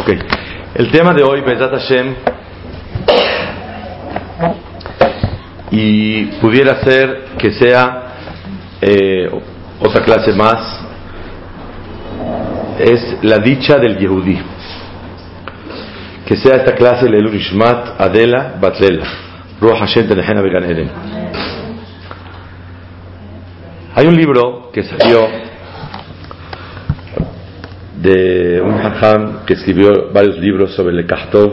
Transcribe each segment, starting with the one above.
Ok, el tema de hoy, Bezat Hashem, y pudiera ser que sea eh, otra clase más, es la dicha del Yehudí. Que sea esta clase el Ishmat Adela Batlela. Ruach Hashem Tenejena Began. Hay un libro que salió de un hajam que escribió varios libros sobre el Kahtov,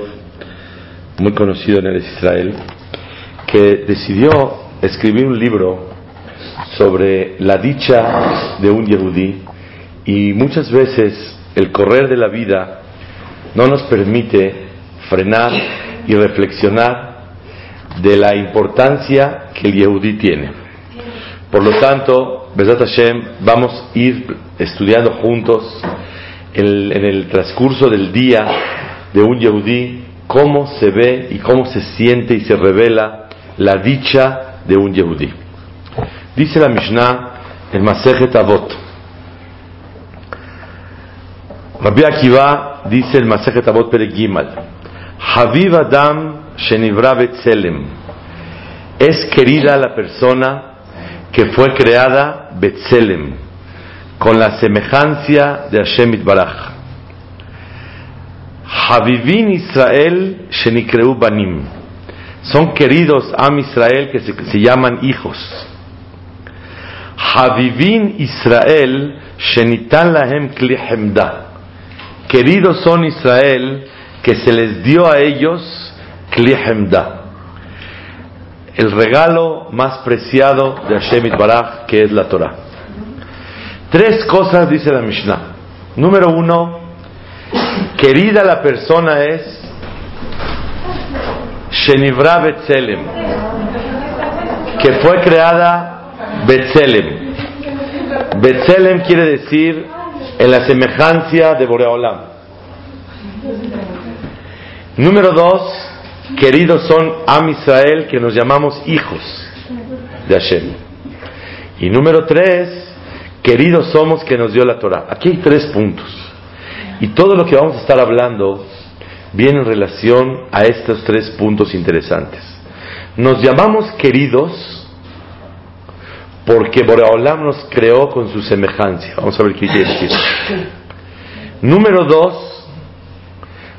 muy conocido en el Israel, que decidió escribir un libro sobre la dicha de un Yehudí y muchas veces el correr de la vida no nos permite frenar y reflexionar de la importancia que el Yehudí tiene. Por lo tanto, Besat Hashem, vamos a ir estudiando juntos en, el transcurso del día de un Yehudí cómo se ve y cómo se siente y se revela la dicha de un Yehudí. Dice la Mishnah en Masejet Avot, Rabbi Akiva dice el Masejet Avot Gimal, Haviv Adam Shenivra Betzelem, es querida la persona que fue creada Betzelem, con la semejanza de Hashem Itbaraj. Havivin Israel Shenikreu Banim, son queridos Am Israel que se, se llaman hijos. Havivin Israel Shenitan Lahem Kli Hemda Queridos son Israel, que se les dio a ellos Klihemda, el regalo más preciado de Hashem Baraj, que es la Torah. Tres cosas dice la Mishnah. Número uno, querida la persona es Shenivra Betzelem, que fue creada Betzelem. Betzelem quiere decir en la semejanza de Boreolam. Número dos, queridos son Am Israel, que nos llamamos hijos de Hashem. Y número tres, queridos somos que nos dio la Torah. Aquí hay tres puntos. Y todo lo que vamos a estar hablando viene en relación a estos tres puntos interesantes. Nos llamamos queridos porque Boreolam nos creó con su semejanza. Vamos a ver qué quiere decir. Número dos,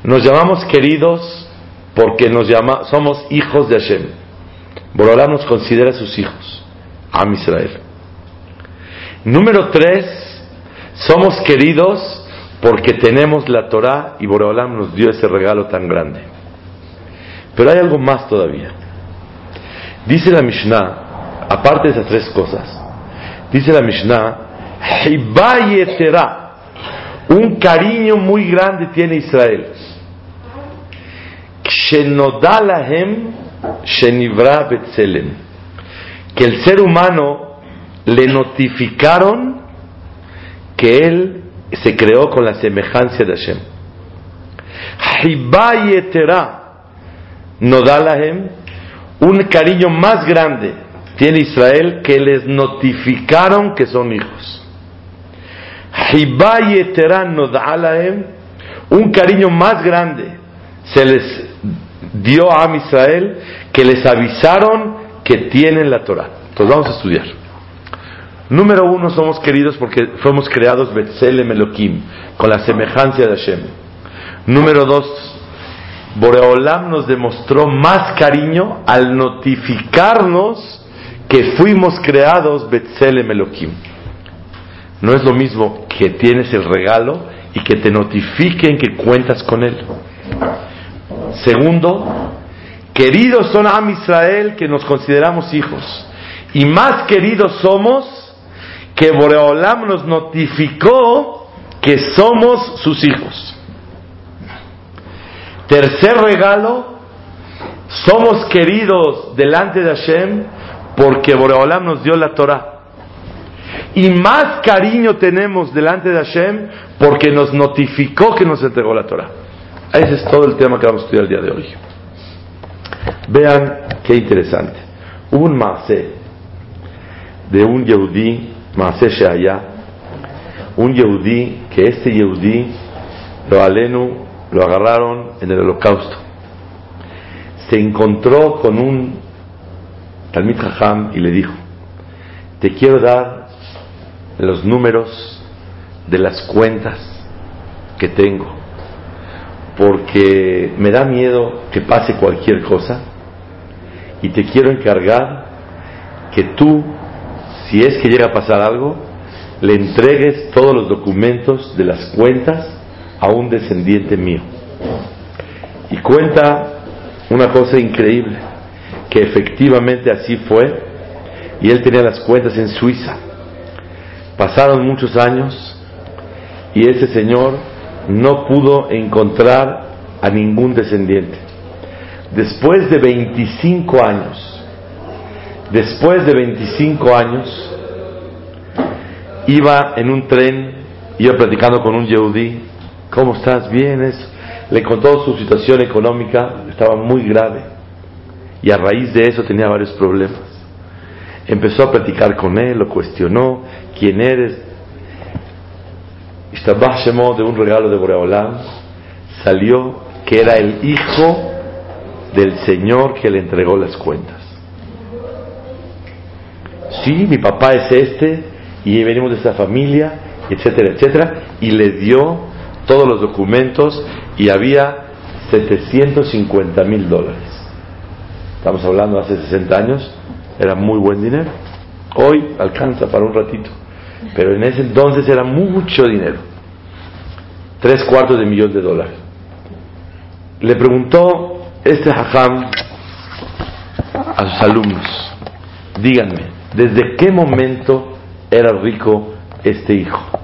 nos llamamos queridos porque nos llama, somos hijos de Hashem. Boreolam nos considera sus hijos, Am Israel. Número tres, somos queridos porque tenemos la Torah y Boreolam nos dio ese regalo tan grande. Pero hay algo más todavía. Dice la Mishnah, aparte de esas tres cosas, dice la Mishnah, un cariño muy grande tiene Israel. Que el ser humano le notificaron que él se creó con la semejanza de Hashem. Nodalahem, un cariño más grande tiene Israel que les notificaron que son hijos. Un cariño más grande se les dio a Israel que les avisaron que tienen la Torah. Entonces vamos a estudiar. Número uno, somos queridos porque fuimos creados Betzelem Elohim, con la semejanza de Hashem. Número dos, Boreolam nos demostró más cariño al notificarnos que fuimos creados Betzelem Elohim. No es lo mismo que tienes el regalo y que te notifiquen que cuentas con él. Segundo, queridos son Am Israel que nos consideramos hijos. Y más queridos somos que Boreolam nos notificó que somos sus hijos. Tercer regalo, somos queridos delante de Hashem porque Boreolam nos dio la Torah. Y más cariño tenemos delante de Hashem porque nos notificó que nos entregó la Torah. Ese es todo el tema que vamos a estudiar el día de hoy. Vean qué interesante. Un maase de un Yehudí, maase Sheaya, un Yehudí, que este Yehudí, lo alenu, lo agarraron en el holocausto. Se encontró con un Talmid Jajam y le dijo, te quiero dar los números de las cuentas que tengo, porque me da miedo que pase cualquier cosa y te quiero encargar que tú, si es que llega a pasar algo, le entregues todos los documentos de las cuentas a un descendiente mío. Y cuenta una cosa increíble, que efectivamente así fue, y él tenía las cuentas en Suiza. Pasaron muchos años y ese señor no pudo encontrar a ningún descendiente. Después de 25 años, después de 25 años, iba en un tren, iba platicando con un Yehudi, ¿cómo estás? Bien, Le contó su situación económica, estaba muy grave, y a raíz de eso tenía varios problemas. Empezó a platicar con él, lo cuestionó, ¿quién eres? de un regalo de Boreolam, salió que era el hijo del Señor que le entregó las cuentas. Mi papá es este, y venimos de esta familia, etcétera, etcétera, y le dio todos los documentos y había 750 mil dólares. Estamos hablando hace 60 años, era muy buen dinero. Hoy alcanza para un ratito, pero en ese entonces era mucho dinero. Tres cuartos de millón de dólares. Le preguntó este hajam a sus alumnos, díganme, ¿desde qué momento era rico este hijo?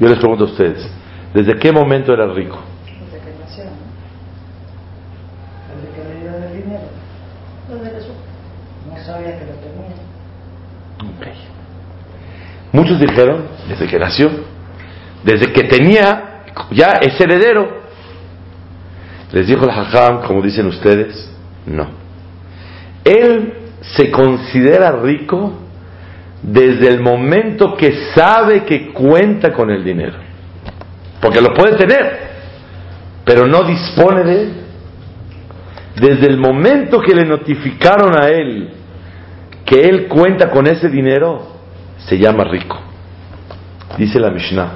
Yo les pregunto a ustedes, ¿desde qué momento era rico? Desde que nació, ¿no? Desde que le dieron el dinero. Desde que supo. No sabía que lo tenía. Ok. Muchos dijeron, desde que nació, desde que tenía, ya es heredero. Les dijo el hajam, como dicen ustedes, no. Él se considera rico desde el momento que sabe que cuenta con el dinero. Porque lo puede tener, pero no dispone de él. Desde el momento que le notificaron a él que él cuenta con ese dinero, se llama rico. Dice la Mishnah.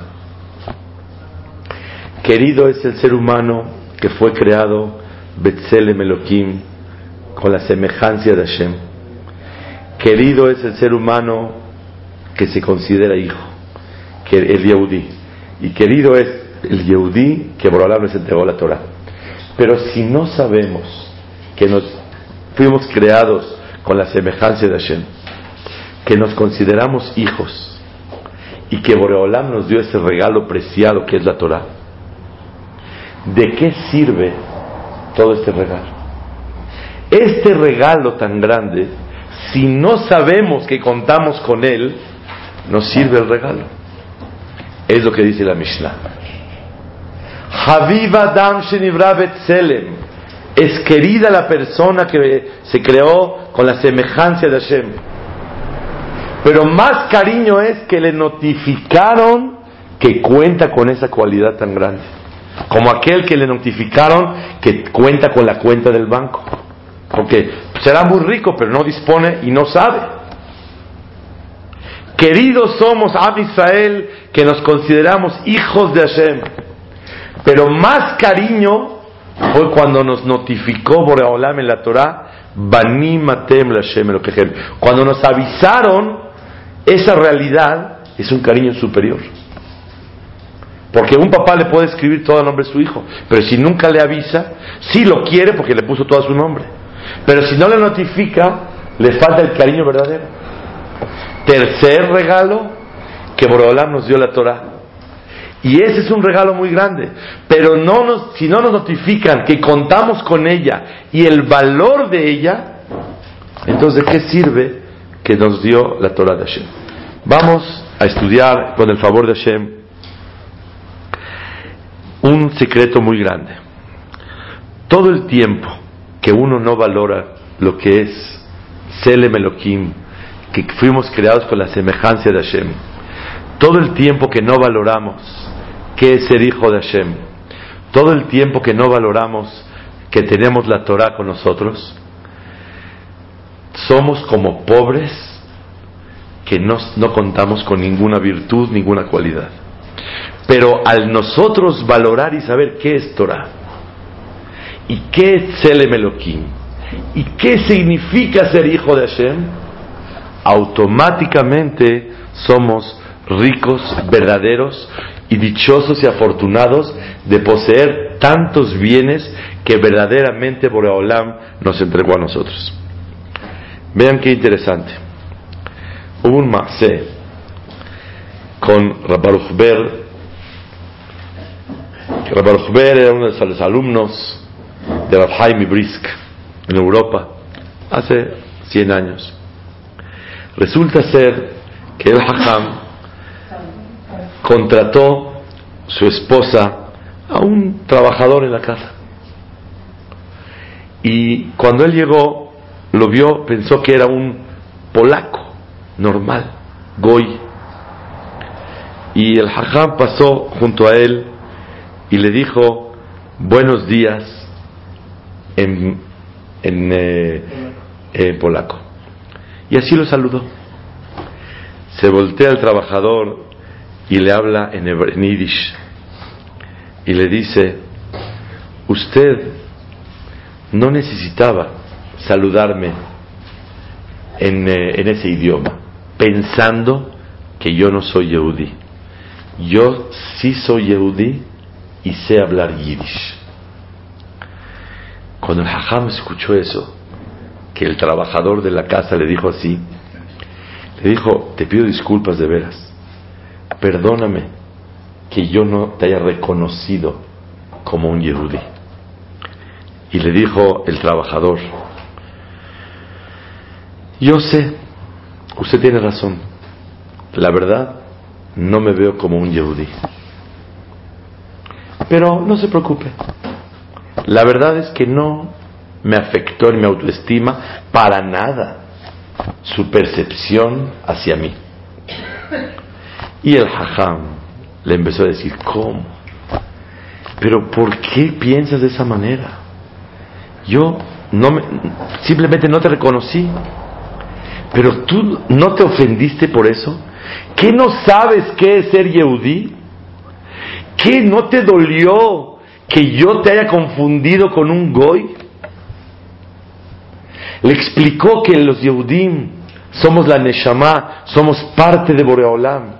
Querido es el ser humano que fue creado Betzelem Elohim con la semejanza de Hashem. Querido es el ser humano que se considera hijo, que el Yehudí. Y querido es el Yehudí que hablar nos entregó la Torah. Pero si no sabemos que nos fuimos creados con la semejanza de Hashem, que nos consideramos hijos y que Boreolam nos dio ese regalo preciado que es la Torah, ¿de qué sirve todo este regalo? Este regalo tan grande, si no sabemos que contamos con él, nos sirve el regalo. Es lo que dice la Mishnah. Haviva Dam Shenivra Betzelem. Es querida la persona que se creó con la semejanza de Hashem. Pero más cariño es que le notificaron que cuenta con esa cualidad tan grande. Como aquel que le notificaron que cuenta con la cuenta del banco. Porque será muy rico, pero no dispone y no sabe. Queridos somos Ab Israel, que nos consideramos hijos de Hashem. Pero más cariño fue cuando nos notificó Boreolam en la Torah, Bani Matem Hashem Cuando nos avisaron, esa realidad es un cariño superior. Porque un papá le puede escribir todo el nombre de su hijo, pero si nunca le avisa, sí lo quiere porque le puso todo su nombre. Pero si no le notifica, le falta el cariño verdadero. Tercer regalo que Boreolam nos dio la Torah. Y ese es un regalo muy grande. Pero no nos, si no nos notifican que contamos con ella y el valor de ella, entonces ¿de qué sirve que nos dio la Torah de Hashem? Vamos a estudiar con el favor de Hashem un secreto muy grande. Todo el tiempo que uno no valora lo que es Selem Elohim, que fuimos creados con la semejanza de Hashem, todo el tiempo que no valoramos qué es ser hijo de Hashem, todo el tiempo que no valoramos que tenemos la Torah con nosotros, somos como pobres que no, no contamos con ninguna virtud, ninguna cualidad. Pero al nosotros valorar y saber qué es Torah, y qué es Elohim, y qué significa ser hijo de Hashem, automáticamente somos ricos, verdaderos y dichosos y afortunados de poseer tantos bienes que verdaderamente Boreolam nos entregó a nosotros. Vean qué interesante. Hubo un masé con Rabbaruch Ber. Rabbaruch Ber era uno de los alumnos de Rabhaim Brisk en Europa hace 100 años. Resulta ser que el Hajam contrató su esposa a un trabajador en la casa. Y cuando él llegó, lo vio, pensó que era un polaco, normal, goy. Y el hajam pasó junto a él y le dijo, buenos días en, eh, en polaco. Y así lo saludó. Se voltea al trabajador y le habla en, en Yiddish y le dice, usted no necesitaba saludarme en, eh, en ese idioma, pensando que yo no soy Yehudi. Yo sí soy Yehudi y sé hablar Yiddish. Cuando el Hajam escuchó eso, que el trabajador de la casa le dijo así, le dijo, te pido disculpas de veras perdóname que yo no te haya reconocido como un Yehudi. Y le dijo el trabajador, yo sé, usted tiene razón, la verdad, no me veo como un Yehudi. Pero no se preocupe, la verdad es que no me afectó en mi autoestima para nada su percepción hacia mí. Y el hajam le empezó a decir, ¿cómo? Pero ¿por qué piensas de esa manera? Yo no me, simplemente no te reconocí. Pero tú no te ofendiste por eso. ¿Qué no sabes qué es ser Yehudí? ¿Qué no te dolió que yo te haya confundido con un goy? Le explicó que los Yehudim somos la Neshama, somos parte de Boreolam.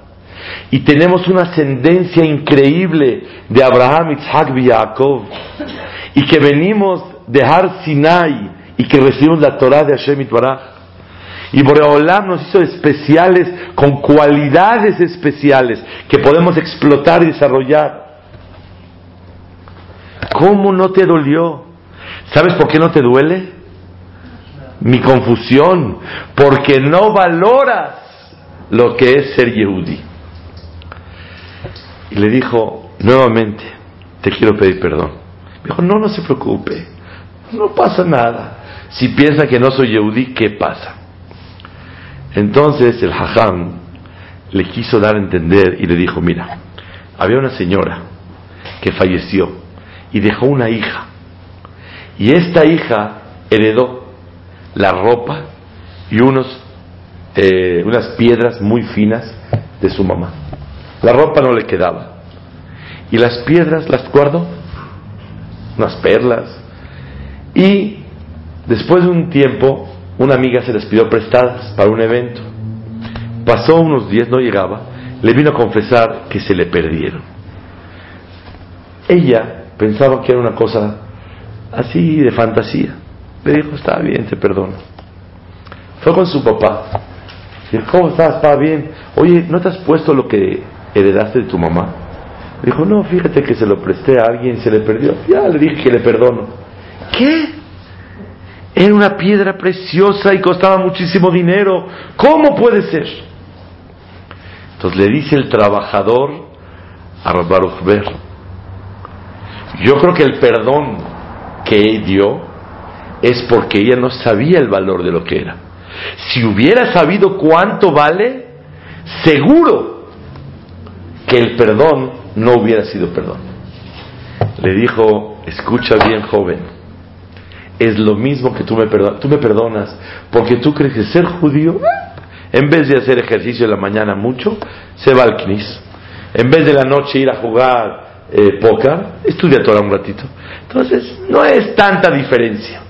Y tenemos una ascendencia increíble de Abraham, Isaac y Jacob. Y que venimos de Har Sinai y que recibimos la Torah de Hashem Itbaraj. Y Boreolam nos hizo especiales con cualidades especiales que podemos explotar y desarrollar. ¿Cómo no te dolió? ¿Sabes por qué no te duele? Mi confusión, porque no valoras lo que es ser Yehudi. Y le dijo, nuevamente, te quiero pedir perdón. Me dijo, no, no se preocupe, no pasa nada. Si piensa que no soy Yehudi, ¿qué pasa? Entonces el hajam le quiso dar a entender y le dijo, mira, había una señora que falleció y dejó una hija. Y esta hija heredó la ropa y unos, eh, unas piedras muy finas de su mamá. La ropa no le quedaba. Y las piedras las guardó, unas perlas. Y después de un tiempo, una amiga se les pidió prestadas para un evento. Pasó unos días, no llegaba, le vino a confesar que se le perdieron. Ella pensaba que era una cosa así de fantasía. Le dijo, está bien, te perdono. Fue con su papá. Dijo, ¿cómo estás? ¿Está bien? Oye, ¿no te has puesto lo que heredaste de tu mamá? Dijo, no, fíjate que se lo presté a alguien se le perdió. Ya le dije que le perdono. ¿Qué? Era una piedra preciosa y costaba muchísimo dinero. ¿Cómo puede ser? Entonces le dice el trabajador a Baruch yo creo que el perdón que dio es porque ella no sabía el valor de lo que era. Si hubiera sabido cuánto vale, seguro que el perdón no hubiera sido perdón. Le dijo, escucha bien joven, es lo mismo que tú me, perdonas, tú me perdonas porque tú crees que ser judío, en vez de hacer ejercicio en la mañana mucho, se va al knis. En vez de la noche ir a jugar eh, estudia Torah un ratito. Entonces, no es tanta diferencia.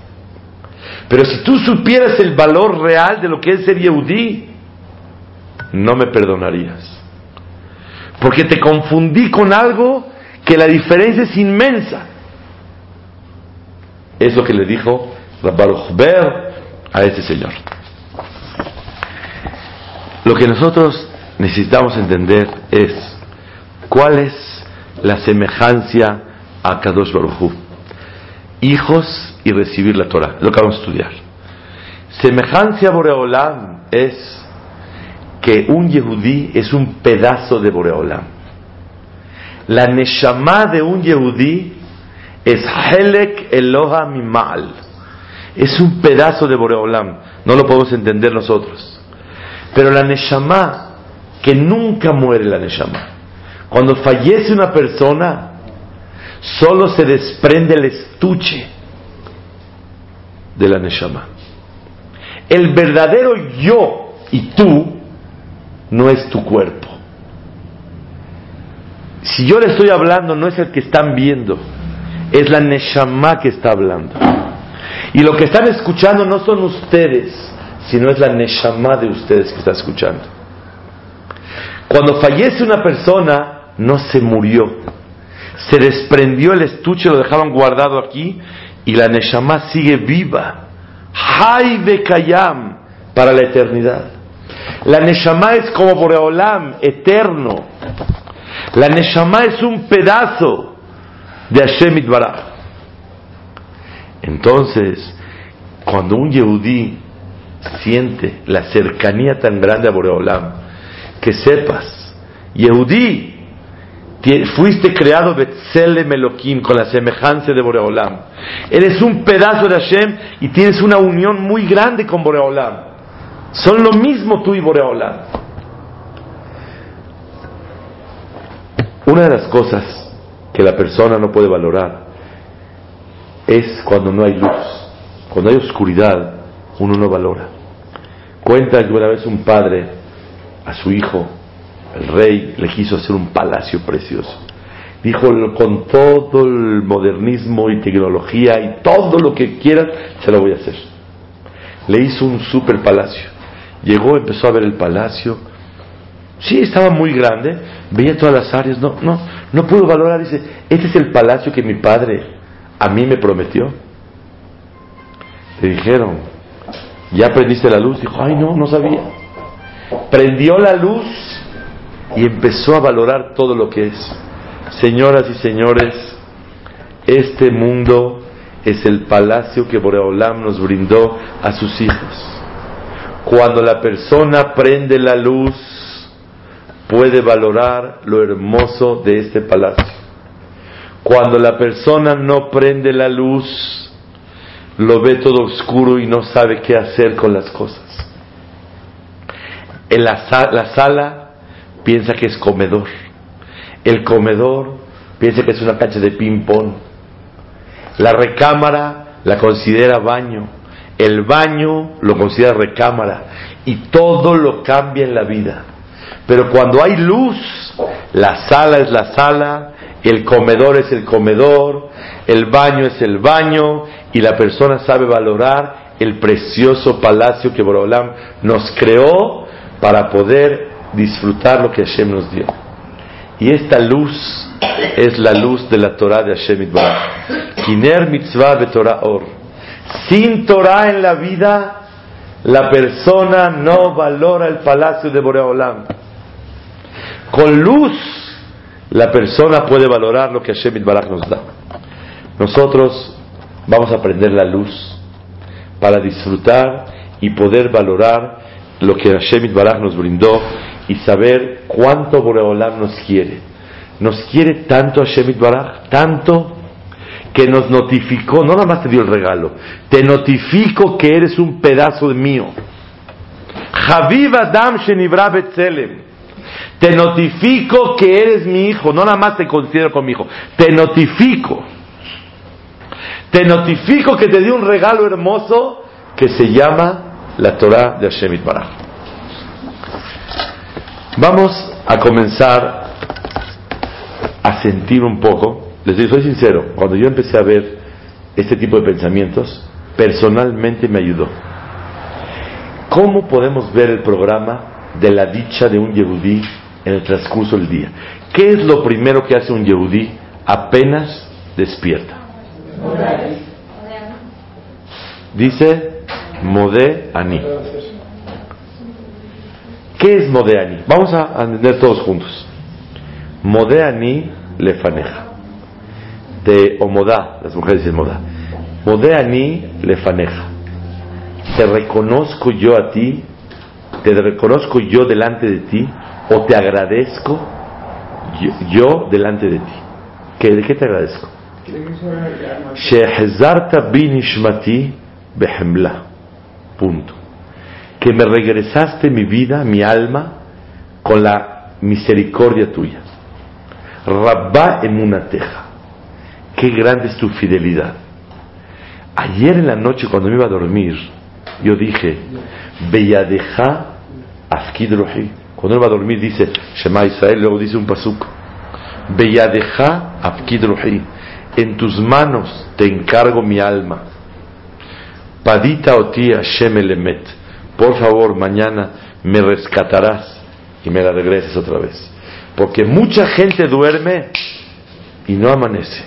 Pero si tú supieras el valor real de lo que es ser Yehudí, no me perdonarías. Porque te confundí con algo que la diferencia es inmensa. Es lo que le dijo Rabbaruch Ber a este señor. Lo que nosotros necesitamos entender es cuál es la semejanza a Kadosh Baruj Hijos y recibir la Torah, lo que vamos a estudiar. Semejanza a Boreolam es que un Yehudí es un pedazo de Boreolam. La Neshama de un Yehudí es Helek Eloha Mimal. Es un pedazo de Boreolam. No lo podemos entender nosotros. Pero la Neshama, que nunca muere la Neshama. Cuando fallece una persona, solo se desprende el estuche de la Neshama. El verdadero yo y tú no es tu cuerpo. Si yo le estoy hablando, no es el que están viendo, es la Neshama que está hablando. Y lo que están escuchando no son ustedes, sino es la Neshama de ustedes que está escuchando. Cuando fallece una persona, no se murió. Se desprendió el estuche, lo dejaban guardado aquí y la Neshama sigue viva. Hay Bekayam para la eternidad. La Neshama es como Boreolam, eterno. La Neshama es un pedazo de Hashem Itbaraj. Entonces, cuando un Yehudí siente la cercanía tan grande a Boreolam, que sepas, Yehudí, Fuiste creado Betzelem Elohim con la semejanza de Boreolam. Eres un pedazo de Hashem y tienes una unión muy grande con Boreolam. Son lo mismo tú y Boreolam. Una de las cosas que la persona no puede valorar es cuando no hay luz. Cuando hay oscuridad, uno no valora. Cuenta que una vez un padre a su hijo el rey le quiso hacer un palacio precioso. Dijo, con todo el modernismo y tecnología y todo lo que quieran, se lo voy a hacer. Le hizo un super palacio. Llegó, empezó a ver el palacio. Sí, estaba muy grande, veía todas las áreas. No, no, no pudo valorar. Dice, este es el palacio que mi padre a mí me prometió. Le dijeron, ¿ya prendiste la luz? Dijo, ay, no, no sabía. Prendió la luz y empezó a valorar todo lo que es. Señoras y señores, este mundo es el palacio que Boreolam nos brindó a sus hijos. Cuando la persona prende la luz, puede valorar lo hermoso de este palacio. Cuando la persona no prende la luz, lo ve todo oscuro y no sabe qué hacer con las cosas. En la, la sala piensa que es comedor. El comedor piensa que es una cancha de ping-pong. La recámara la considera baño. El baño lo considera recámara. Y todo lo cambia en la vida. Pero cuando hay luz, la sala es la sala, el comedor es el comedor, el baño es el baño, y la persona sabe valorar el precioso palacio que Borolam nos creó para poder disfrutar lo que Hashem nos dio. Y esta luz es la luz de la Torah de Hashem Itbaraj. Kiner mitzvah Torah or. Sin Torah en la vida, la persona no valora el palacio de Boreolam. Con luz, la persona puede valorar lo que Hashem Baraj nos da. Nosotros vamos a aprender la luz para disfrutar y poder valorar lo que Hashem Baraj nos brindó y saber cuánto Boreolam nos quiere. Nos quiere tanto Hashem Baraj, tanto que nos notificó, no nada más te dio el regalo, te notifico que eres un pedazo de mío. Javiv Adam Shenibra Betzelem. Te notifico que eres mi hijo, no nada más te considero como mi hijo, te notifico. Te notifico que te di un regalo hermoso que se llama la Torah de Hashem Baraj. Vamos a comenzar a sentir un poco, les digo, soy sincero, cuando yo empecé a ver este tipo de pensamientos, personalmente me ayudó. ¿Cómo podemos ver el programa de la dicha de un yehudí en el transcurso del día? ¿Qué es lo primero que hace un yehudí apenas despierta? Dice Modé Ani. ¿Qué es Modé Ani? Vamos a entender todos juntos. Modé Ani lefaneja. De Omodá, las mujeres dicen Modá. Modé Ani lefaneja te reconozco yo a ti, te reconozco yo delante de ti, o te agradezco yo, delante de ti. ¿Qué, ¿De qué te agradezco? Punto. Que me regresaste mi vida, mi alma, con la misericordia tuya. Rabba emunateja. Qué grande es tu fidelidad. Ayer en la noche cuando me iba a dormir, yo dije, Beyadeja Afkid Cuando él va a dormir dice, Shema Israel, luego dice un pasuk, Beyadeja Afkid En tus manos te encargo mi alma. Padita oti Hashem elemet. Por favor, mañana me rescatarás y me la regreses otra vez. Porque mucha gente duerme y no amanece.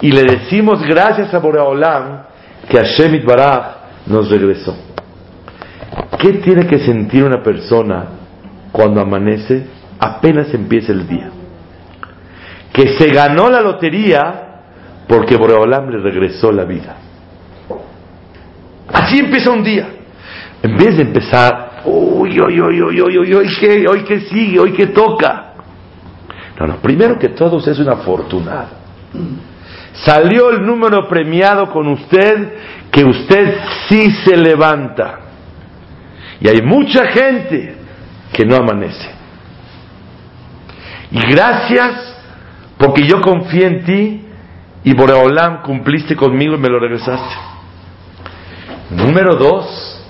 Y le decimos gracias a Boreolam que Hashem Itbaraj nos regresó. ¿Qué tiene que sentir una persona cuando amanece apenas empieza el día? Que se ganó la lotería porque Boreolam le regresó la vida. Así empieza un día. En vez de empezar, uy, uy, uy, uy, uy, uy, hoy qué, hoy qué sigue, hoy qué toca. No, no, primero que todo es una afortunado Salió el número premiado con usted que usted sí se levanta. Y hay mucha gente que no amanece. Y gracias porque yo confié en ti y Boreolam cumpliste conmigo y me lo regresaste. Número dos,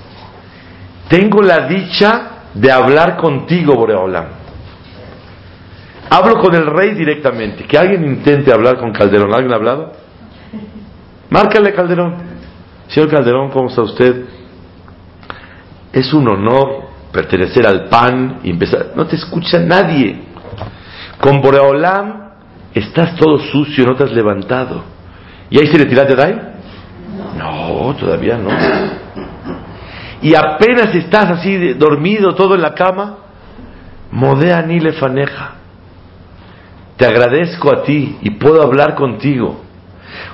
tengo la dicha de hablar contigo, Boreolam. Hablo con el rey directamente. Que alguien intente hablar con Calderón. ¿Alguien ha hablado? Márcale, Calderón. Señor Calderón, ¿cómo está usted? Es un honor pertenecer al PAN y empezar. No te escucha nadie. Con Boreolam estás todo sucio, no te has levantado. ¿Y ahí se le tiraste de ahí? No, todavía no. Y apenas estás así dormido todo en la cama, modea ni le faneja te agradezco a ti y puedo hablar contigo.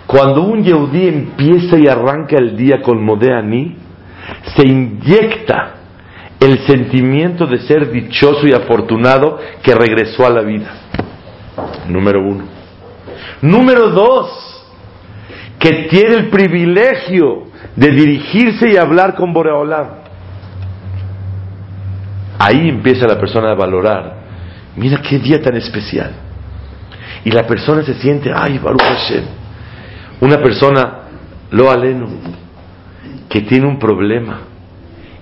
Cuando un Yehudí empieza y arranca el día con Modeani, se inyecta el sentimiento de ser dichoso y afortunado que regresó a la vida. Número uno. Número dos, que tiene el privilegio de dirigirse y hablar con Boreolam. Ahí empieza la persona a valorar. Mira qué día tan especial y la persona se siente, ay, Baruch Hashem. Una persona, lo aleno, que tiene un problema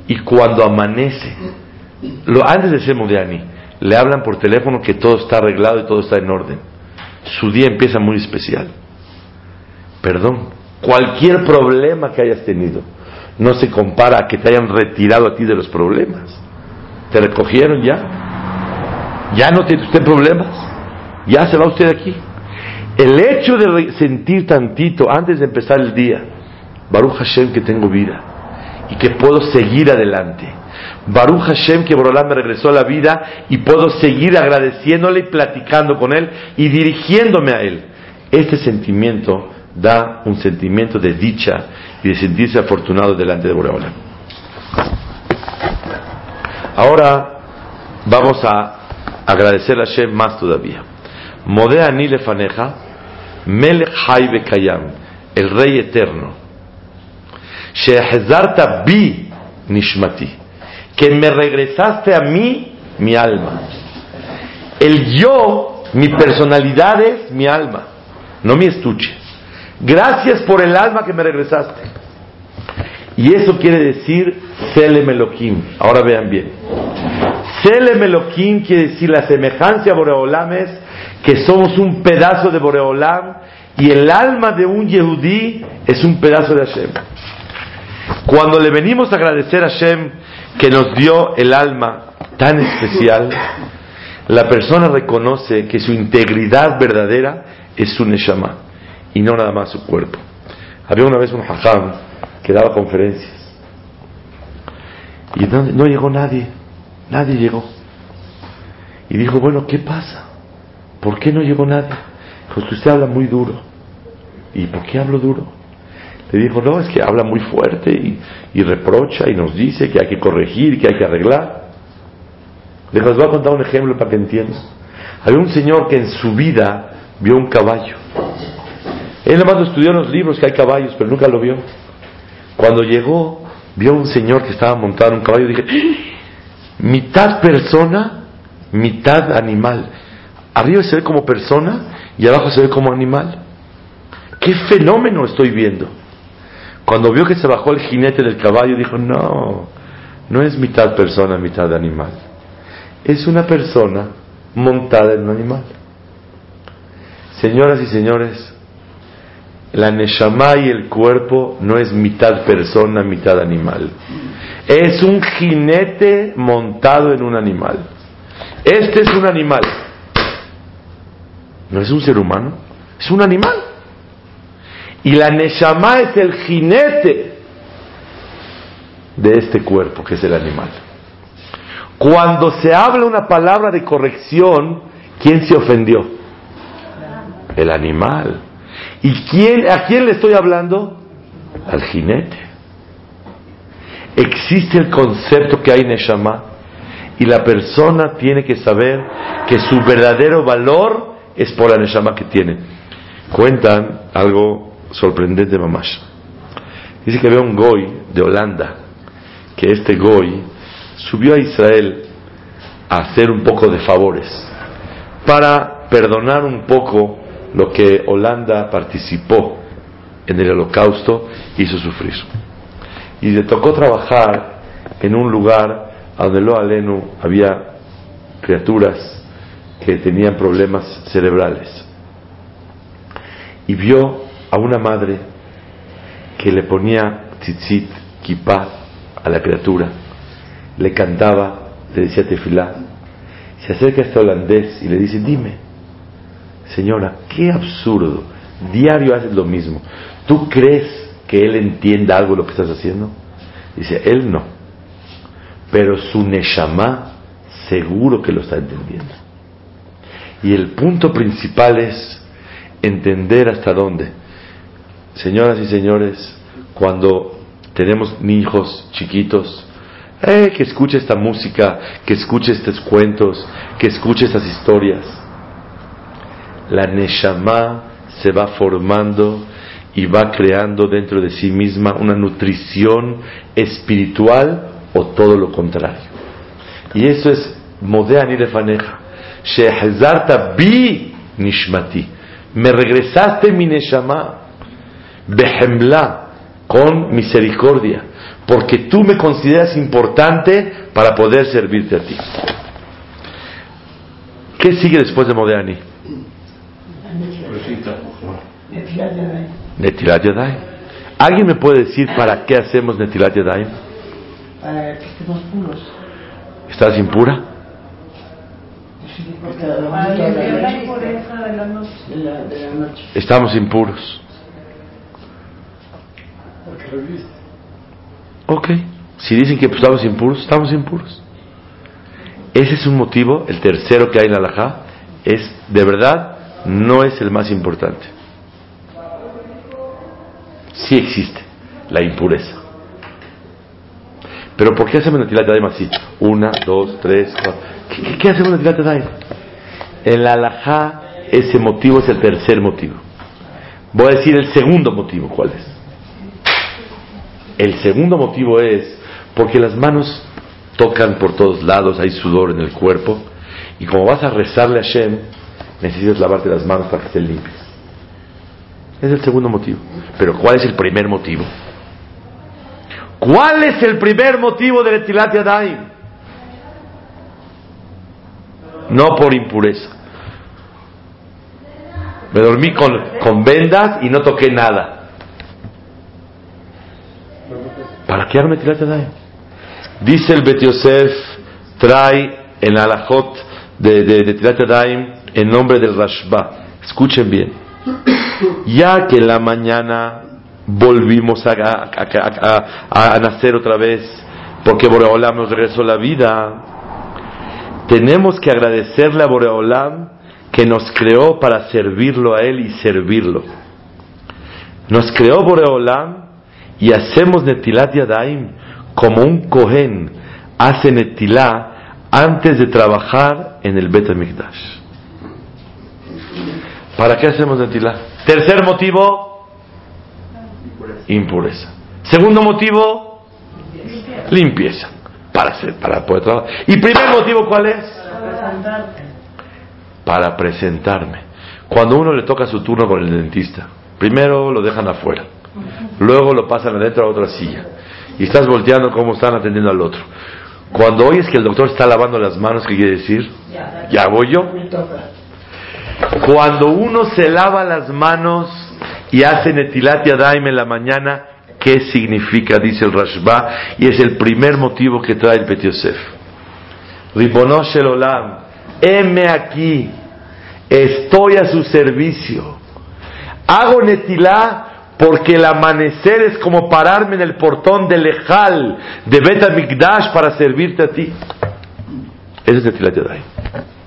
y cuando amanece, lo, antes de ser Modiani, le hablan por teléfono que todo está arreglado y todo está en orden. Su día empieza muy especial. Perdón, cualquier problema que hayas tenido no se compara a que te hayan retirado a ti de los problemas. ¿Te recogieron ya? ¿Ya no tiene usted problemas? Ya se va usted aquí. El hecho de sentir tantito antes de empezar el día, Baruch Hashem que tengo vida, y que puedo seguir adelante. Baruch Hashem que Borolam me regresó a la vida y puedo seguir agradeciéndole y platicando con él y dirigiéndome a él. Este sentimiento da un sentimiento de dicha y de sentirse afortunado delante de Boreolam. Ahora vamos a agradecer a Hashem más todavía. Modea ni lefaneja, melech hay kayam, el rey eterno. Shehezarta bi nishmati, que me regresaste a mí mi alma. El yo, mi personalidad es mi alma, no mi estuche. Gracias por el alma que me regresaste. Y eso quiere decir Selem Elohim. Ahora vean bien. Selem Elohim quiere decir la semejanza a Boreolam es que somos un pedazo de Boreolam y el alma de un Yehudí es un pedazo de Hashem. Cuando le venimos a agradecer a Hashem que nos dio el alma tan especial, la persona reconoce que su integridad verdadera es su neshama y no nada más su cuerpo. Había una vez un hajam que daba conferencias y no, no llegó nadie, nadie llegó. Y dijo, bueno, ¿qué pasa? ¿Por qué no llegó nadie? Dijo, usted habla muy duro. ¿Y por qué hablo duro? Le dijo, no, es que habla muy fuerte y, y reprocha y nos dice que hay que corregir, que hay que arreglar. Les voy a contar un ejemplo para que entiendan. Había un señor que en su vida vio un caballo. Él nomás lo estudió en los libros que hay caballos, pero nunca lo vio. Cuando llegó, vio un señor que estaba montado en un caballo y dije, mitad persona, mitad animal. Arriba se ve como persona y abajo se ve como animal. ¿Qué fenómeno estoy viendo? Cuando vio que se bajó el jinete del caballo, dijo, no, no es mitad persona, mitad animal. Es una persona montada en un animal. Señoras y señores, la neshama y el cuerpo no es mitad persona, mitad animal. Es un jinete montado en un animal. Este es un animal. No es un ser humano, es un animal. Y la neshama es el jinete de este cuerpo, que es el animal. Cuando se habla una palabra de corrección, ¿quién se ofendió? El animal. ¿Y quién, a quién le estoy hablando? Al jinete. Existe el concepto que hay neshama y la persona tiene que saber que su verdadero valor es por la neshama que tiene. Cuentan algo sorprendente, mamás. Dice que había un goy de Holanda, que este goy subió a Israel a hacer un poco de favores para perdonar un poco lo que Holanda participó en el holocausto hizo sufrir. Y le tocó trabajar en un lugar donde lo alenu había criaturas que tenían problemas cerebrales. Y vio a una madre que le ponía tzitzit, kipá a la criatura, le cantaba, le decía tefilá. Se acerca este holandés y le dice, dime, señora, qué absurdo, diario haces lo mismo. ¿Tú crees que él entienda algo de lo que estás haciendo? Dice, él no, pero su neshama seguro que lo está entendiendo. Y el punto principal es entender hasta dónde. Señoras y señores, cuando tenemos hijos chiquitos, eh, que escuche esta música, que escuche estos cuentos, que escuche estas historias. La Neshama se va formando y va creando dentro de sí misma una nutrición espiritual o todo lo contrario. Y eso es Modeani Lefaneja. Shehzarta bi nishmati. Me regresaste mi Neshama. Behemla. Con misericordia. Porque tú me consideras importante para poder servirte a ti. ¿Qué sigue después de Modeani? Netilat Yadayim. ¿Alguien me puede decir para qué hacemos Netilat Yadayim? Para que estemos puros. ¿Estás impura? Estamos impuros. Ok, si dicen que pues, estamos impuros, estamos impuros. Ese es un motivo, el tercero que hay en la halajá, es de verdad no es el más importante. Sí existe la impureza. Pero ¿por qué hacemos Netilat Daim así? Una, dos, tres, cuatro. ¿Qué, qué hacemos Netilat Daim? En la halajá ese motivo es el tercer motivo. Voy a decir el segundo motivo. ¿Cuál es? El segundo motivo es porque las manos tocan por todos lados, hay sudor en el cuerpo, y como vas a rezarle a Hashem, necesitas lavarte las manos para que estén limpias. Es el segundo motivo. Pero ¿cuál es el primer motivo? ¿Cuál es el primer motivo de Etilat Yadayim? No por impureza. Me dormí con, con vendas y no toqué nada. ¿Para qué hago Etilat Yadayim? Dice el Bet Yosef, trae en la alajot de, de, de Tilat Yadayim en nombre del Rashba. Escuchen bien. Ya que en la mañana volvimos a, nacer otra vez, porque Boreolam nos regresó la vida, tenemos que agradecerle a Boreolam que nos creó para servirlo a Él y servirlo. Nos creó Boreolam y hacemos Netilat Yadaim como un Kohen hace Netilá antes de trabajar en el Bet Mikdash. ¿Para qué hacemos Netilá? Tercer motivo, impureza. Segundo motivo, limpieza. Para, hacer, para poder trabajar. ¿Y primer motivo cuál es? Para presentarme. Cuando uno le toca su turno con el dentista, primero lo dejan afuera, luego lo pasan adentro a otra silla y estás volteando cómo están atendiendo al otro. Cuando oyes que el doctor está lavando las manos, ¿qué quiere decir? Ya voy yo. Cuando uno se lava las manos y hace netilat yadaim en la mañana, ¿qué significa? Dice el Rashba, y es el primer motivo que trae el Bet Yosef. Ribonosh el heme aquí, estoy a su servicio. Hago netilá porque el amanecer es como pararme en el portón del Ejal de Bet Mikdash para servirte a ti. Ese es Netilat Yadayim.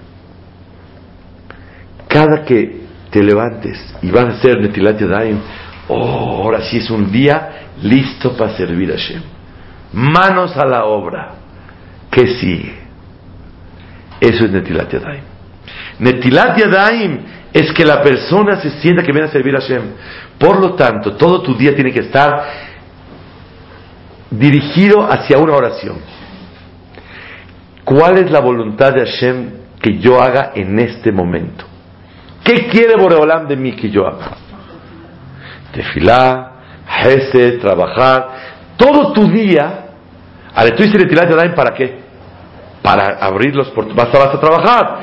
Cada que te levantes y vas a hacer Netilat Yadayim, oh, ahora sí es un día listo para servir a Hashem. Manos a la obra. ¿Qué sigue? Eso es Netilat Yadayim. Netilat Yadayim es que la persona se sienta que viene a servir a Hashem. Por lo tanto, todo tu día tiene que estar dirigido hacia una oración. ¿Cuál es la voluntad de Hashem que yo haga en este momento? ¿Qué quiere Boreolam de mí que yo haga? Tefilá, Hesed, trabajar, todo tu día. Ale, tú hiciste ¿para qué? Para abrir los portones. Vas, a trabajar.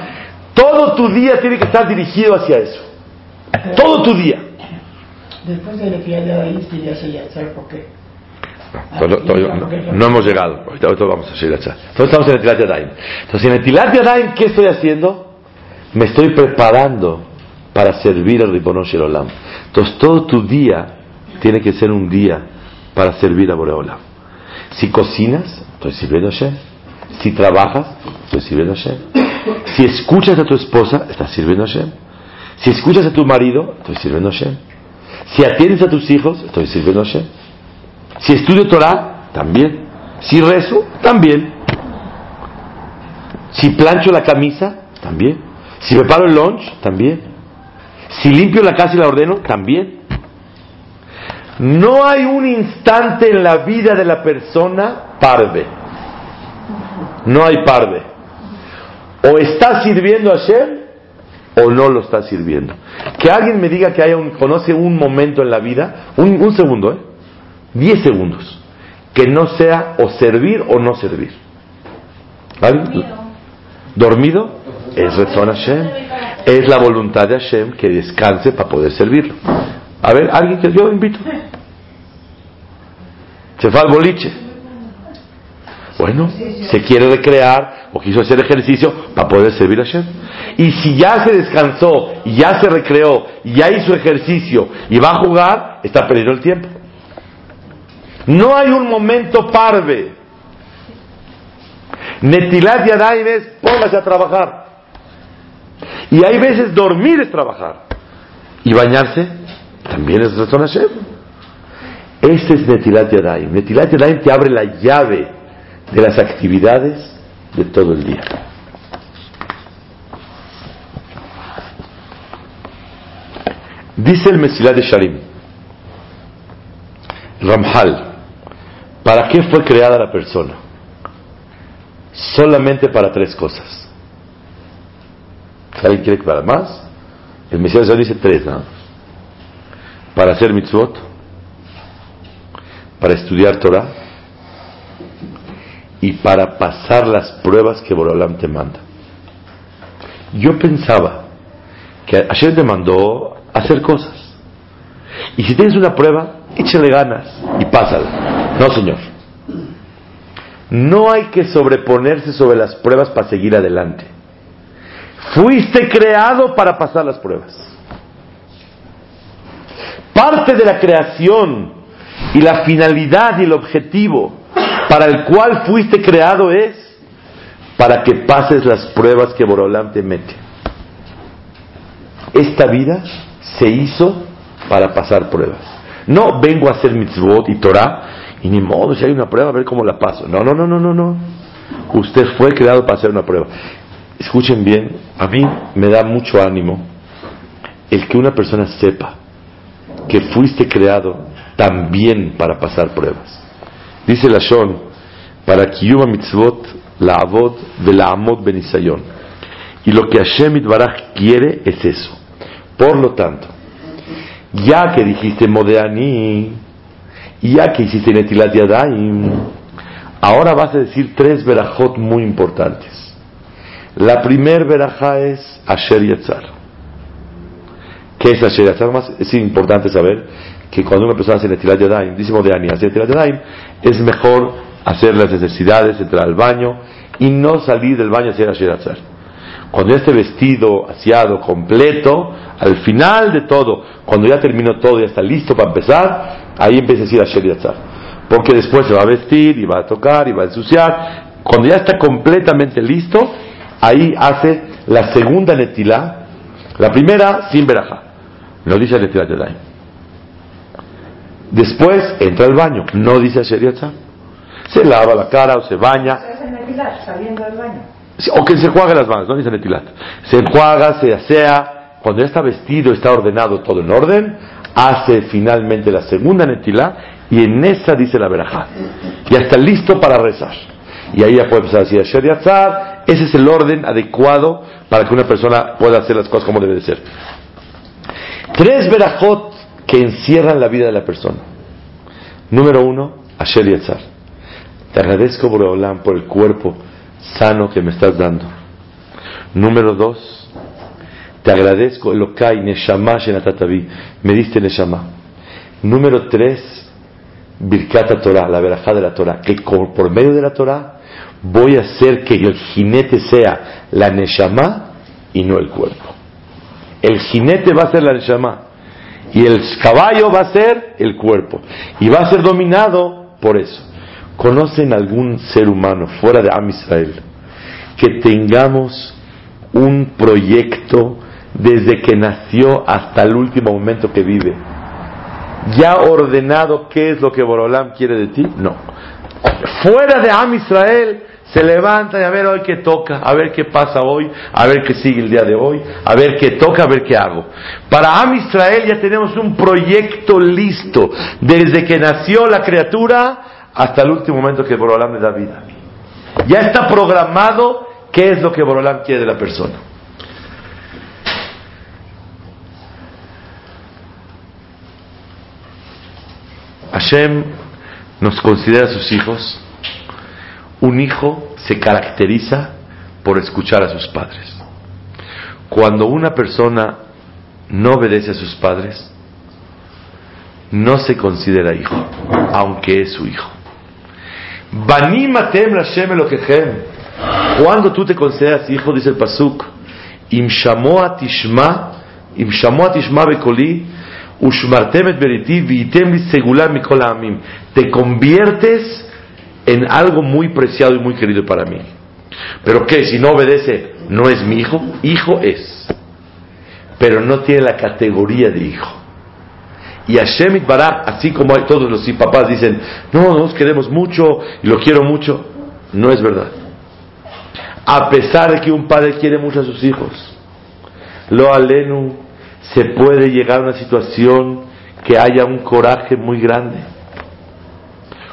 Todo tu día tiene que estar dirigido hacia eso. Todo tu día. Después de de ahí, ya sé, ¿sabes por qué? No, no, no, hemos llegado. Ahorita, vamos a seguir allá. Entonces estamos en el Tilat Yadayim. Entonces en el Tilat Yadayim, ¿qué estoy haciendo? Me estoy preparando para servir al Ribono Olam. Entonces todo tu día tiene que ser un día para servir a Boreolam. Si cocinas, estoy sirviendo a Hashem. Si trabajas, estoy sirviendo a Hashem. Si escuchas a tu esposa, estás sirviendo a Hashem. Si escuchas a tu marido, estoy sirviendo a Hashem. Si atiendes a tus hijos, estoy sirviendo a Hashem. Si estudio Torah, también. Si rezo, también. Si plancho la camisa, también. Si preparo el lunch, también. Si limpio la casa y la ordeno, también. No hay un instante en la vida de la persona parve. No hay parve. O está sirviendo a Hashem o no lo está sirviendo. Que alguien me diga que haya un, conoce un momento en la vida, un, un segundo, ¿eh? Diez segundos, que no sea o servir o no servir. ¿Alguien? ¿Dormido? Es Rezón Hashem. Es la voluntad de Hashem que descanse para poder servirlo. A ver, alguien que yo invito. Se fue al boliche. Bueno, se quiere recrear o quiso hacer ejercicio para poder servir a Hashem. Y si ya se descansó, ya se recreó, ya hizo ejercicio y va a jugar, está perdiendo el tiempo. No hay un momento parve. Netilat Yadayim es póngase a trabajar. Y hay veces dormir es trabajar. Y bañarse también es razón Hashem. Este es Netilat Yadayim. Netilat Yadayim te abre la llave de las actividades de todo el día. Dice el Mesilat de Sharim, Ramhal, ¿para qué fue creada la persona? Solamente para tres cosas. ¿Alguien quiere para más? El Mesías Sharim dice tres. Para hacer mitzvot, para estudiar Torah y para pasar las pruebas que Borolam te manda. Yo pensaba que ayer te mandó hacer cosas. Y si tienes una prueba, échale ganas y pásala. No, señor. No hay que sobreponerse sobre las pruebas para seguir adelante. Fuiste creado para pasar las pruebas. Parte de la creación y la finalidad y el objetivo para el cual fuiste creado es para que pases las pruebas que Borolam te mete. Esta vida se hizo para pasar pruebas. No vengo a hacer mitzvot y Torah y ni modo, si hay una prueba, a ver cómo la paso. No, no, no, no, no, no. Usted fue creado para hacer una prueba. Escuchen bien, a mí me da mucho ánimo el que una persona sepa que fuiste creado también para pasar pruebas. Dice la Shon, para Kiyuma mitzvot, la avod de la amot benisayon. Y lo que Hashem Itbaraj quiere es eso. Por lo tanto, ya que dijiste Modeani, ya que hiciste Netilat Yadayim, ahora vas a decir tres verajot muy importantes. La primer verajá es Asher Yatzar. ¿Qué es Asher Yatzar? Más es importante saber que cuando una persona hace Netilat Yadayim, dice Modeani, hace Netilat es mejor hacer las necesidades, entrar al baño y no salir del baño a hacer Asher Yatzar. Cuando ya esté vestido, aseado, completo, al final de todo, cuando ya terminó todo ya está listo para empezar, ahí empieza a decir Asher Yatzar. Porque después se va a vestir y va a tocar y va a ensuciar. Cuando ya está completamente listo, ahí hace la segunda netilá. La primera sin veraja. No dice netilá Yadayim. Después entra al baño. No dice Asher Yatzar. Se lava la cara o se baña. saliendo del baño. O que se enjuague las manos, no dice netilat. Se enjuaga, se asea. Cuando ya está vestido, está ordenado todo en orden, hace finalmente la segunda netilá y en esa dice la verajá. Ya está listo para rezar. Y ahí ya puede empezar a decir Asher Yatzar. Ese es el orden adecuado para que una persona pueda hacer las cosas como debe de ser. Tres verajot que encierran la vida de la persona. Número uno, Asher Yatzar. Te agradezco, Boreolam, por el cuerpo sano que me estás dando. Número dos, te agradezco, Elokai, Neshama, Shenatatavi, me diste Neshama. Número tres, Birkata Torah, la verajá de la Torah, que por medio de la Torah voy a hacer que el jinete sea la Neshama y no el cuerpo. El jinete va a ser la Neshama y el caballo va a ser el cuerpo y va a ser dominado por eso. ¿Conocen algún ser humano fuera de Am Israel que tengamos un proyecto desde que nació hasta el último momento que vive? ¿Ya ordenado qué es lo que Borolam quiere de ti? No. Fuera de Am Israel se levanta y a ver hoy qué toca, a ver qué pasa hoy, a ver qué sigue el día de hoy, a ver qué toca, a ver qué hago. Para Am Israel ya tenemos un proyecto listo desde que nació la criatura hasta el último momento que Borolam le da vida. Ya está programado qué es lo que Borolam quiere de la persona. Hashem nos considera a sus hijos. Un hijo se caracteriza por escuchar a sus padres. Cuando una persona no obedece a sus padres, no se considera hijo, aunque es su hijo. Banimatem Lashem Elokechem. Cuando tú te consideras hijo, dice el Pasuk, Im Shamoa Tishma, Im Shamoa Tishma Bekoli, Te conviertes en algo muy preciado y muy querido para mí. Pero qué, si no obedece, no es mi hijo, hijo es. Pero no tiene la categoría de hijo. Y Hashem Barak, así como hay todos los papás dicen, no, nos queremos mucho y lo quiero mucho, no es verdad. A pesar de que un padre quiere mucho a sus hijos, lo alenu se puede llegar a una situación que haya un coraje muy grande.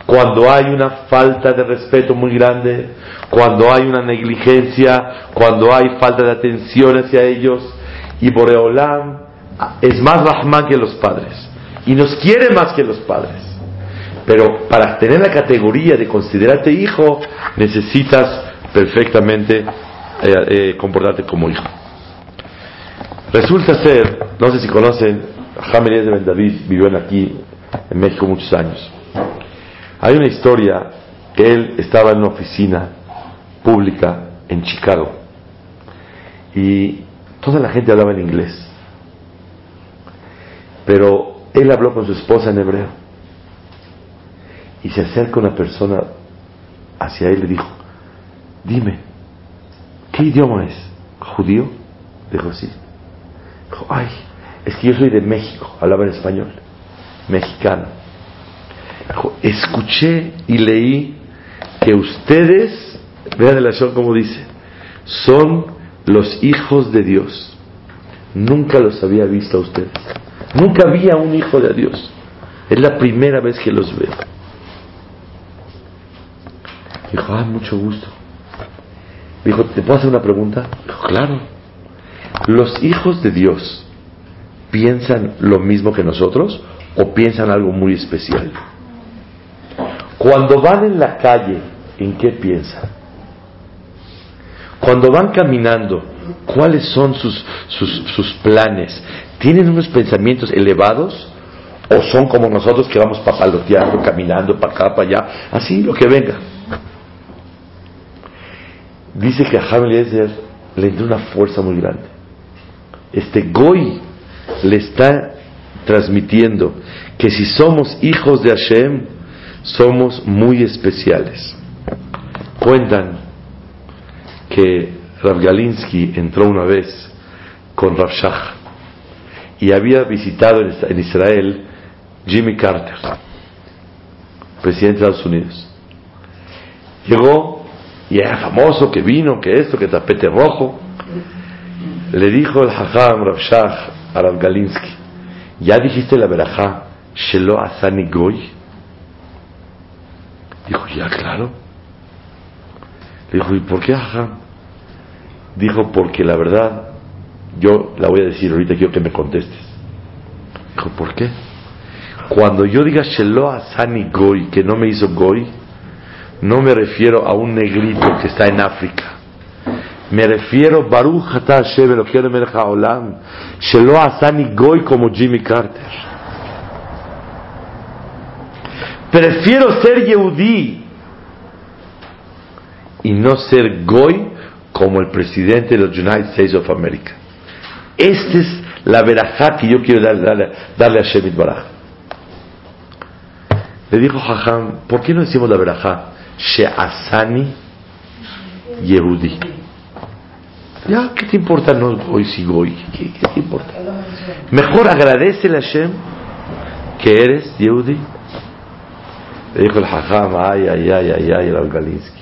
Cuando hay una falta de respeto muy grande, cuando hay una negligencia, cuando hay falta de atención hacia ellos, y Boreolam es más Rahman que los padres y nos quiere más que los padres. Pero para tener la categoría de considerarte hijo, necesitas perfectamente eh, eh, comportarte como hijo. Resulta ser, no sé si conocen, Javier de Ben David vivió aquí en México muchos años. Hay una historia que él estaba en una oficina pública en Chicago y toda la gente hablaba en inglés. Pero él habló con su esposa en hebreo. Y se acerca una persona hacia él y le dijo, dime, ¿qué idioma es? ¿Judío? Dijo, sí. Dijo, ay, es que yo soy de México, hablaba en español, mexicano. Dijo, escuché y leí que ustedes, vean la show como dice, son los hijos de Dios. Nunca los había visto a ustedes. Nunca había un hijo de Dios. Es la primera vez que los veo. Dijo, ah, mucho gusto. Dijo, ¿te puedo hacer una pregunta? Dijo, claro. ¿Los hijos de Dios piensan lo mismo que nosotros o piensan algo muy especial? Cuando van en la calle, ¿en qué piensan? Cuando van caminando, ¿cuáles son sus, sus, sus planes? ¿Tienen unos pensamientos elevados? ¿O son como nosotros que vamos papaloteando, caminando para acá, para allá? Así, lo que venga. Dice que a Eliezer le entró una fuerza muy grande. Este Goy le está transmitiendo que si somos hijos de Hashem, somos muy especiales. Cuentan que Rav Galinsky entró una vez con Rav Shach y había visitado en Israel Jimmy Carter, presidente de Estados Unidos. Llegó y era famoso que vino, que esto, que tapete rojo. Le dijo el Hajam Rav Shach a Rav Galinsky, ¿ya dijiste la verajá Shelo Asani Goy? Dijo, ya, claro. Le dijo, ¿y por qué Hajam? Dijo, porque la verdad yo la voy a decir ahorita, quiero que me contestes. Dijo, ¿por qué? Cuando yo diga Shelo Asani Goy, que no me hizo Goy, no me refiero a un negrito que está en África. Me refiero Baruch Hata Hashem Elokeinu Haolam Shelo Asani Goy como Jimmy Carter. Prefiero ser Yehudí y no ser Goy como el presidente de los United States of America. Esta es la verajá que yo quiero darle, darle, a Shemit Baraj. Le dijo Jajam, ¿por qué no decimos la verajá? She'asani Yehudi. Ya, ¿qué te importa no hoy si goy? ¿Qué, te importa? Mejor agradece a Hashem que eres Yehudi. Le dijo el Jajam, ay, ay, ay, ay, ay, el Galinsky.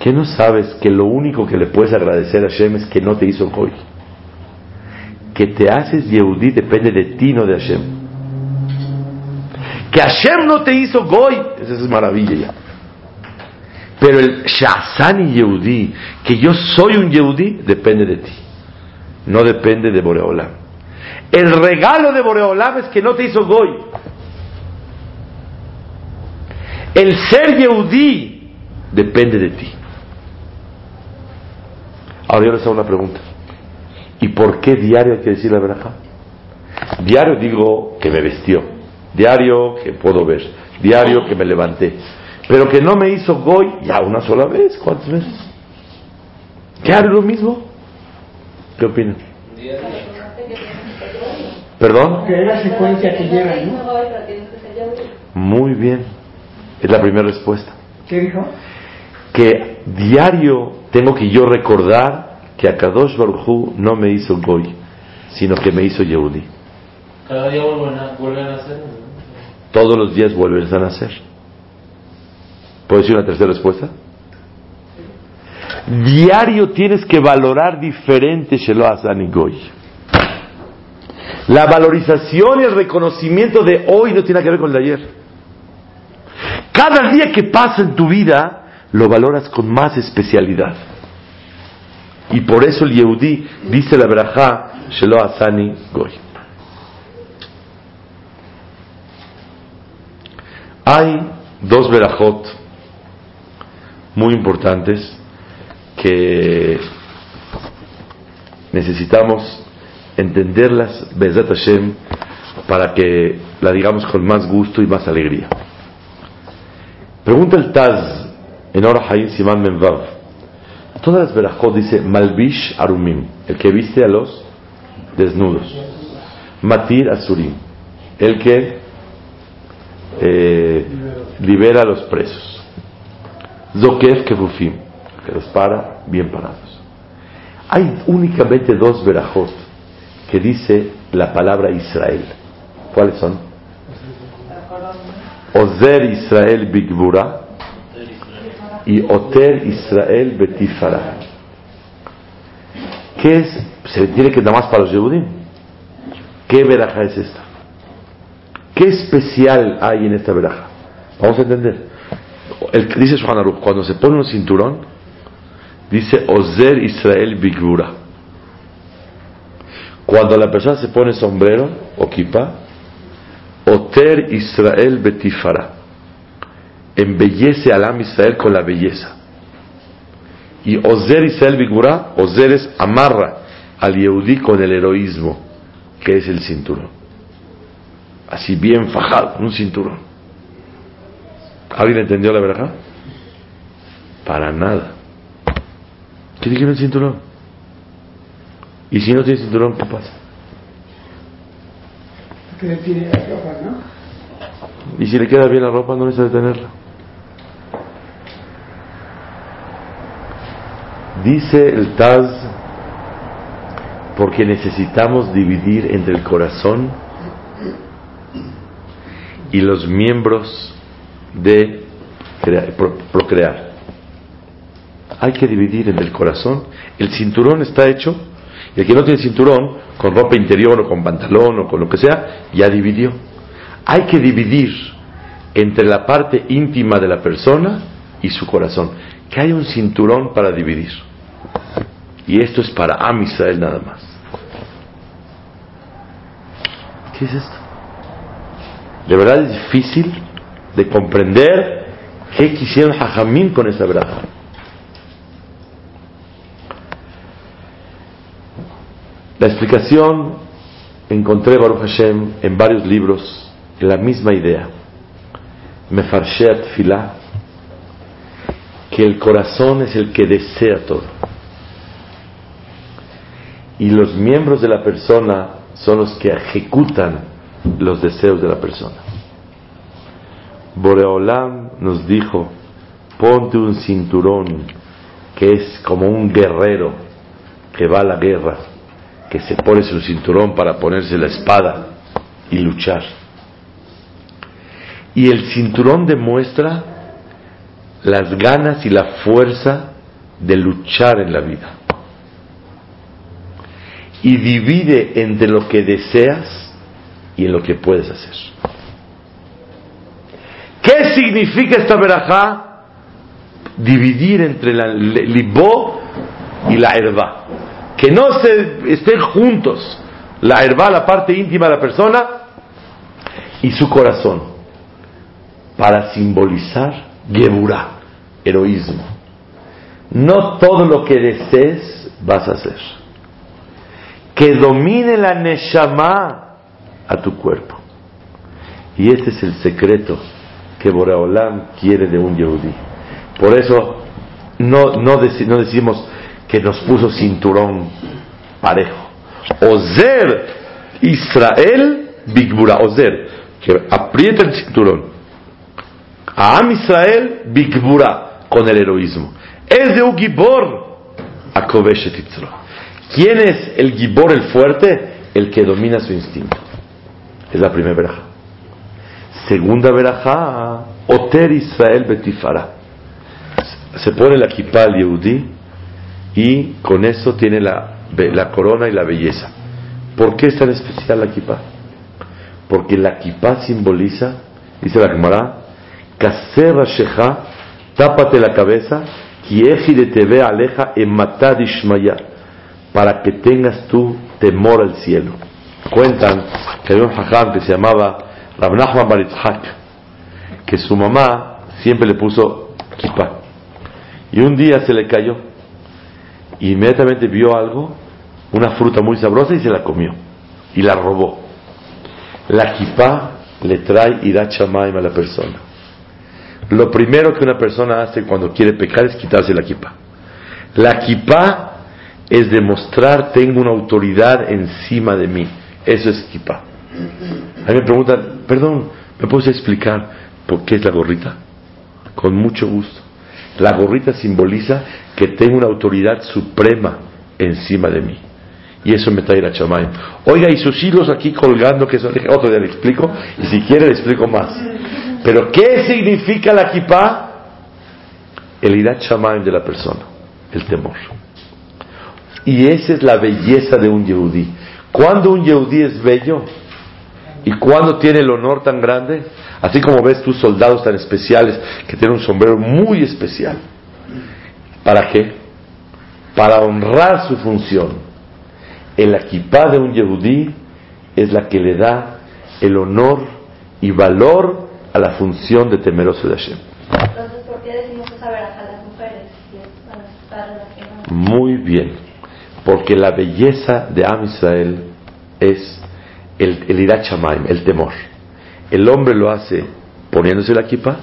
¿Qué no sabes que lo único que le puedes agradecer a Hashem es que no te hizo Goy? Que te haces Yehudí depende de ti, no de Hashem. Que Hashem no te hizo Goy, esa es maravilla ya. Pero el Shazani Yehudí, que yo soy un Yehudí, depende de ti. No depende de Boreolam. El regalo de Boreolam es que no te hizo Goy. El ser Yehudí depende de ti. Ahora yo les hago una pregunta. ¿Y por qué diario hay que decir la verdad? Diario digo que me vestió. Diario que puedo ver. Diario que me levanté. Pero que no me hizo goy ya una sola vez. ¿Cuántas veces? ¿Qué haré lo mismo? ¿Qué opinan? ¿Perdón? Que es la secuencia que llevan, ¿no? Muy bien. Es la primera respuesta. ¿Qué dijo? Que diario tengo que yo recordar que a Kadosh Baruj no me hizo Goy, sino que me hizo Yehudi. Cada día vuelven a, vuelven a hacer. Todos los días vuelves a nacer. ¿Puedo decir una tercera respuesta? Diario tienes que valorar diferente Shelo Goy. La valorización y el reconocimiento de hoy no tiene que ver con el de ayer. Cada día que pasa en tu vida lo valoras con más especialidad. Y por eso el Yehudi dice la verajá Shelo Hazani Goy. Hay dos verajot muy importantes que necesitamos entenderlas, Bezat Hashem, para que la digamos con más gusto y más alegría. Pregunta el Taz en Ora Hayim Siman Menvav. Todas las verajot dice Malbish Arumim, el que viste a los desnudos. Matir Asurim, el que eh, libera a los presos. Zokef Kefufim, que los para bien parados. Hay únicamente dos verajot que dice la palabra Israel. ¿Cuáles son? Ozer Israel Bigbura y Oter Israel Betifara. ¿Qué es? Se tiene que dar más para los Yehudim. ¿Qué veraja es esta? ¿Qué especial hay en esta veraja? Vamos a entender. El, dice Aruch, cuando se pone un cinturón, dice Ozer Israel Bigbura. Cuando la persona se pone sombrero o kippah, Oter Israel Betifara. Embellece al Am Israel con la belleza. Y Ozer Israel Bigura, Ozer es amarra al Yehudí con el heroísmo, que es el cinturón. Así bien fajado, un cinturón. ¿Alguien entendió la verdad? Para nada. ¿Qué dijeron el cinturón? Y si no tiene cinturón, ¿qué pasa? Que le tiene la ropa, ¿no? Y si le queda bien la ropa, no necesita tenerla. Dice el Taz, porque necesitamos dividir entre el corazón y los miembros de crea- pro- procrear. Hay que dividir entre el corazón. El cinturón está hecho, y el que no tiene cinturón, con ropa interior o con pantalón o con lo que sea, ya dividió. Hay que dividir entre la parte íntima de la persona y su corazón. Que haya un cinturón para dividir. Y esto es para Am Israel nada más. ¿Qué es esto? De verdad es difícil de comprender qué quisieron Jajamín con esta verdad. La explicación encontré Baruch Hashem en varios libros la misma idea. Mefarsheat Filah, que el corazón es el que desea todo. Y los miembros de la persona son los que ejecutan los deseos de la persona. Boreolam nos dijo, ponte un cinturón que es como un guerrero que va a la guerra, que se pone su cinturón para ponerse la espada y luchar. Y el cinturón demuestra las ganas y la fuerza de luchar en la vida. Y divide entre lo que deseas y en lo que puedes hacer. ¿Qué significa esta verajá? Dividir entre la libó y la herba. Que no se estén juntos la herba, la parte íntima de la persona, y su corazón. Para simbolizar Geburah, heroísmo. No todo lo que desees vas a hacer. Que domine la Neshama a tu cuerpo. Y este es el secreto que Boreolam quiere de un Yehudí. Por eso no, no, deci- no decimos que nos puso cinturón parejo Ozer Israel Bigbura. Ozer, que aprieta el cinturón. A Am Israel Bigbura, con el heroísmo. Es de un Gibor a. ¿Quién es el Gibor, el fuerte? El que domina su instinto. Es la primera veraja. Segunda veraja, Oter Israel Betifara. Se pone la kippah al Yehudi y con eso tiene la, la corona y la belleza. ¿Por qué es tan especial la kippah? Porque la kippah simboliza, dice la Gemara, Kaser Shecha, tápate la cabeza, de te ve aleja en ishmaya, para que tengas tu temor al cielo. Cuentan que había un hajam que se llamaba Rav Nachman que su mamá siempre le puso kippah. Y un día se le cayó. Y inmediatamente vio algo, una fruta muy sabrosa, y se la comió. Y la robó. La kippah le trae irachamaim a la persona. Lo primero que una persona hace cuando quiere pecar es quitarse la kippah. La kippah es demostrar tengo una autoridad encima de mí. Eso es kippah. A mí me preguntan, perdón, ¿me puedes explicar por qué es la gorrita? Con mucho gusto. La gorrita simboliza que tengo una autoridad suprema encima de mí. Y eso me trae la chamay. Oiga, y sus hilos aquí colgando, que eso otro día le explico, y si quiere le explico más. Pero, ¿qué significa la kippah? El irat chamay de la persona, el temor. Y esa es la belleza de un yehudí. Cuando un yehudí es bello, y cuando tiene el honor tan grande, así como ves tus soldados tan especiales que tienen un sombrero muy especial. ¿Para qué? Para honrar su función. El equipá de un yehudí es la que le da el honor y valor a la función de temeroso de Hashem. Entonces, ¿por qué decimos saber a las mujeres? Muy bien, porque la belleza de Am Israel es el, el el temor. El hombre lo hace poniéndose la kipa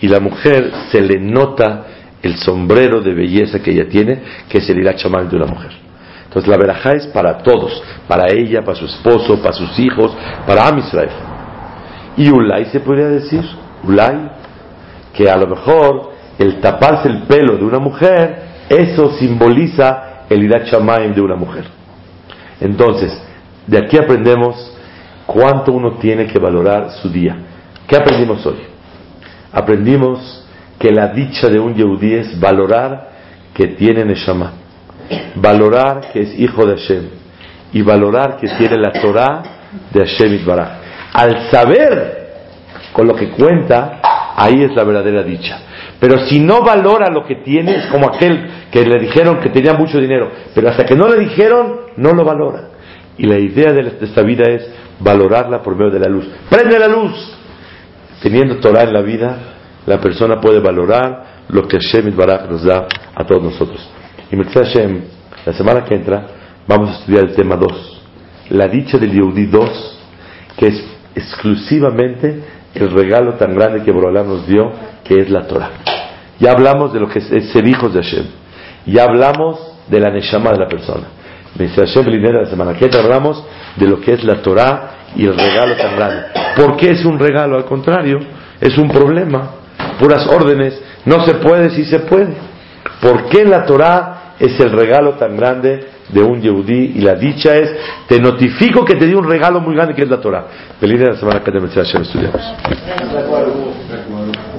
y la mujer se le nota el sombrero de belleza que ella tiene, que es el irachamayim de una mujer. Entonces la verajá es para todos, para ella, para su esposo, para sus hijos, para Am Israel. Y Ulay se podría decir, Ulay, que a lo mejor el taparse el pelo de una mujer, eso simboliza el irachamayim de una mujer. Entonces, de aquí aprendemos cuánto uno tiene que valorar su día. ¿Qué aprendimos hoy? Aprendimos que la dicha de un yehudí es valorar que tiene Neshama, valorar que es hijo de Hashem y valorar que tiene la Torah de Hashem Itbaraj. Al saber con lo que cuenta, ahí es la verdadera dicha. Pero si no valora lo que tiene, es como aquel que le dijeron que tenía mucho dinero, pero hasta que no le dijeron, no lo valora. Y la idea de esta vida es valorarla por medio de la luz. Prende la luz. Teniendo Torah en la vida, la persona puede valorar lo que Hashem Baraj nos da a todos nosotros. Y Hashem, la semana que entra, vamos a estudiar el tema 2. La dicha del Yehudi 2, que es exclusivamente el regalo tan grande que Borolam nos dio, que es la Torah. Ya hablamos de lo que es ser hijos de Hashem. Ya hablamos de la Neshama de la persona. Hashem la semana que hablamos de lo que es la Torah y el regalo tan grande. ¿Por qué es un regalo? Al contrario, es un problema. Puras órdenes. No se puede si se puede. ¿Por qué la Torah es el regalo tan grande de un Yehudí? Y la dicha es, te notifico que te di un regalo muy grande que es la Torah. Feliz de la semana que te estudiamos.